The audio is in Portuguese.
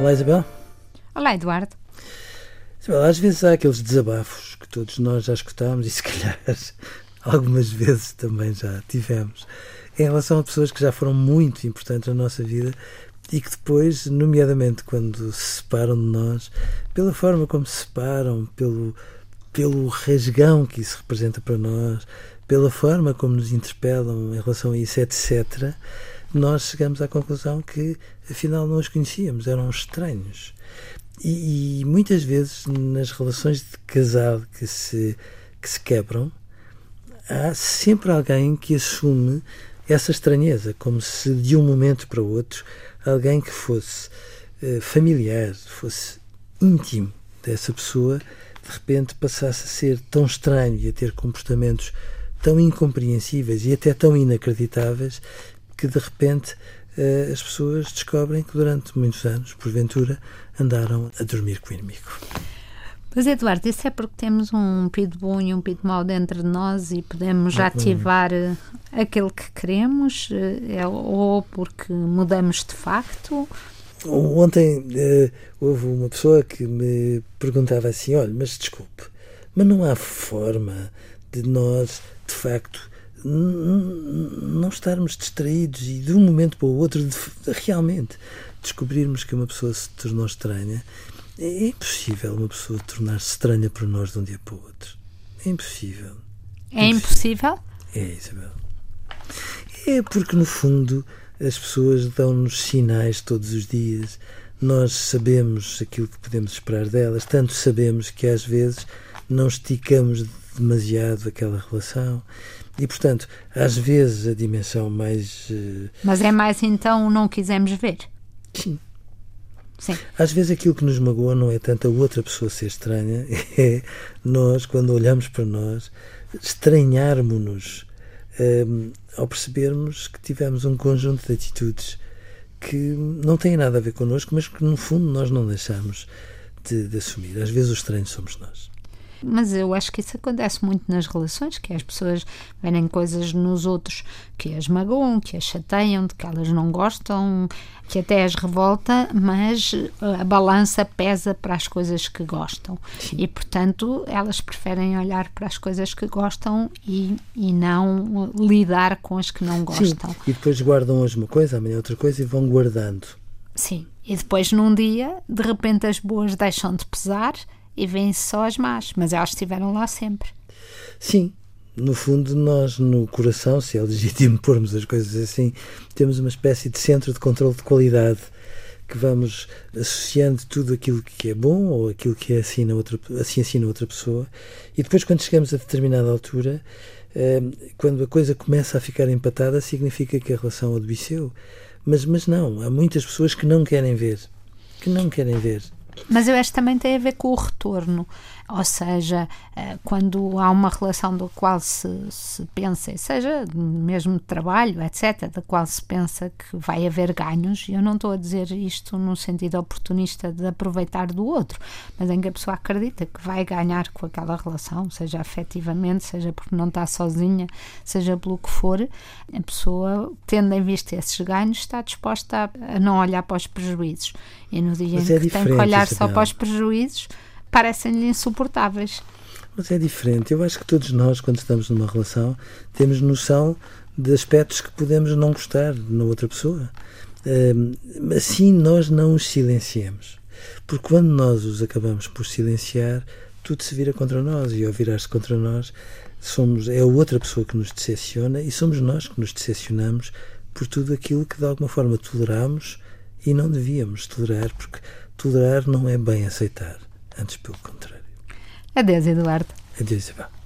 Olá, Isabel. Olá, Eduardo. Isabel, às vezes há aqueles desabafos que todos nós já escutámos e se calhar algumas vezes também já tivemos em relação a pessoas que já foram muito importantes na nossa vida e que depois, nomeadamente quando se separam de nós, pela forma como se separam, pelo, pelo rasgão que isso representa para nós, pela forma como nos interpelam em relação a isso, etc., nós chegamos à conclusão que afinal não os conhecíamos, eram estranhos. E, e muitas vezes nas relações de casal que se, que se quebram, há sempre alguém que assume essa estranheza, como se de um momento para o outro alguém que fosse uh, familiar, fosse íntimo dessa pessoa, de repente passasse a ser tão estranho e a ter comportamentos tão incompreensíveis e até tão inacreditáveis que de repente uh, as pessoas descobrem que durante muitos anos, porventura, andaram a dormir com o inimigo. Mas Eduardo, isso é porque temos um pido bom e um pido mau dentro de nós e podemos já ativar uh, aquele que queremos, uh, é, ou porque mudamos de facto. Ontem houve uma pessoa que me perguntava assim: olha, mas desculpe, mas não há forma de nós, de facto, não estarmos distraídos e de um momento para o outro de, realmente descobrirmos que uma pessoa se tornou estranha. É impossível uma pessoa tornar-se estranha para nós de um dia para o outro. É impossível. É impossível? É, Isabel. É porque, no fundo, as pessoas dão-nos sinais todos os dias. Nós sabemos aquilo que podemos esperar delas, tanto sabemos que às vezes não esticamos demasiado aquela relação. E, portanto, às vezes a dimensão mais. Uh... Mas é mais então não quisemos ver? Sim. Sim. Às vezes aquilo que nos magoa não é tanto a outra pessoa ser estranha, é nós, quando olhamos para nós, estranharmos-nos um, ehm, ao percebermos que tivemos um conjunto de atitudes que não têm nada a ver connosco, mas que no fundo nós não deixamos de, de assumir. Às vezes os estranhos somos nós. Mas eu acho que isso acontece muito nas relações, que as pessoas verem coisas nos outros que as magoam, que as chateiam, de que elas não gostam, que até as revolta, mas a balança pesa para as coisas que gostam. Sim. E, portanto, elas preferem olhar para as coisas que gostam e, e não lidar com as que não gostam. Sim. E depois guardam hoje uma coisa, amanhã outra coisa e vão guardando. Sim. E depois, num dia, de repente as boas deixam de pesar e vêm-se só as más, mas elas estiveram lá sempre. Sim, no fundo, nós no coração, se é legítimo pormos as coisas assim, temos uma espécie de centro de controle de qualidade que vamos associando tudo aquilo que é bom ou aquilo que é assim, na outra, assim ensina outra pessoa. E depois quando chegamos a determinada altura eh, quando a coisa começa a ficar empatada significa que a relação adoeceu. Mas, mas não, há muitas pessoas que não querem ver que não querem ver mas eu acho que também tem a ver com o retorno, ou seja, eh, quando há uma relação do qual se, se pensa, seja mesmo trabalho, etc., da qual se pensa que vai haver ganhos, e eu não estou a dizer isto no sentido oportunista de aproveitar do outro, mas em que a pessoa acredita que vai ganhar com aquela relação, seja afetivamente, seja porque não está sozinha, seja pelo que for, a pessoa, tendo em vista esses ganhos, está disposta a, não olhar para os prejuízos. E no dia mas em é que tem que olhar só para os prejuízos, parecem-lhe insuportáveis. Mas é diferente. Eu acho que todos nós, quando estamos numa relação, temos noção de aspectos que podemos não gostar na outra pessoa. assim nós não os silenciamos. Porque quando nós os acabamos por silenciar, tudo se vira contra nós e ao virar-se contra nós, somos é a outra pessoa que nos decepciona e somos nós que nos decepcionamos por tudo aquilo que de alguma forma toleramos e não devíamos tolerar, porque tolerar não é bem aceitar, antes pelo contrário. Adeus, Eduardo. Adeus, Isabel.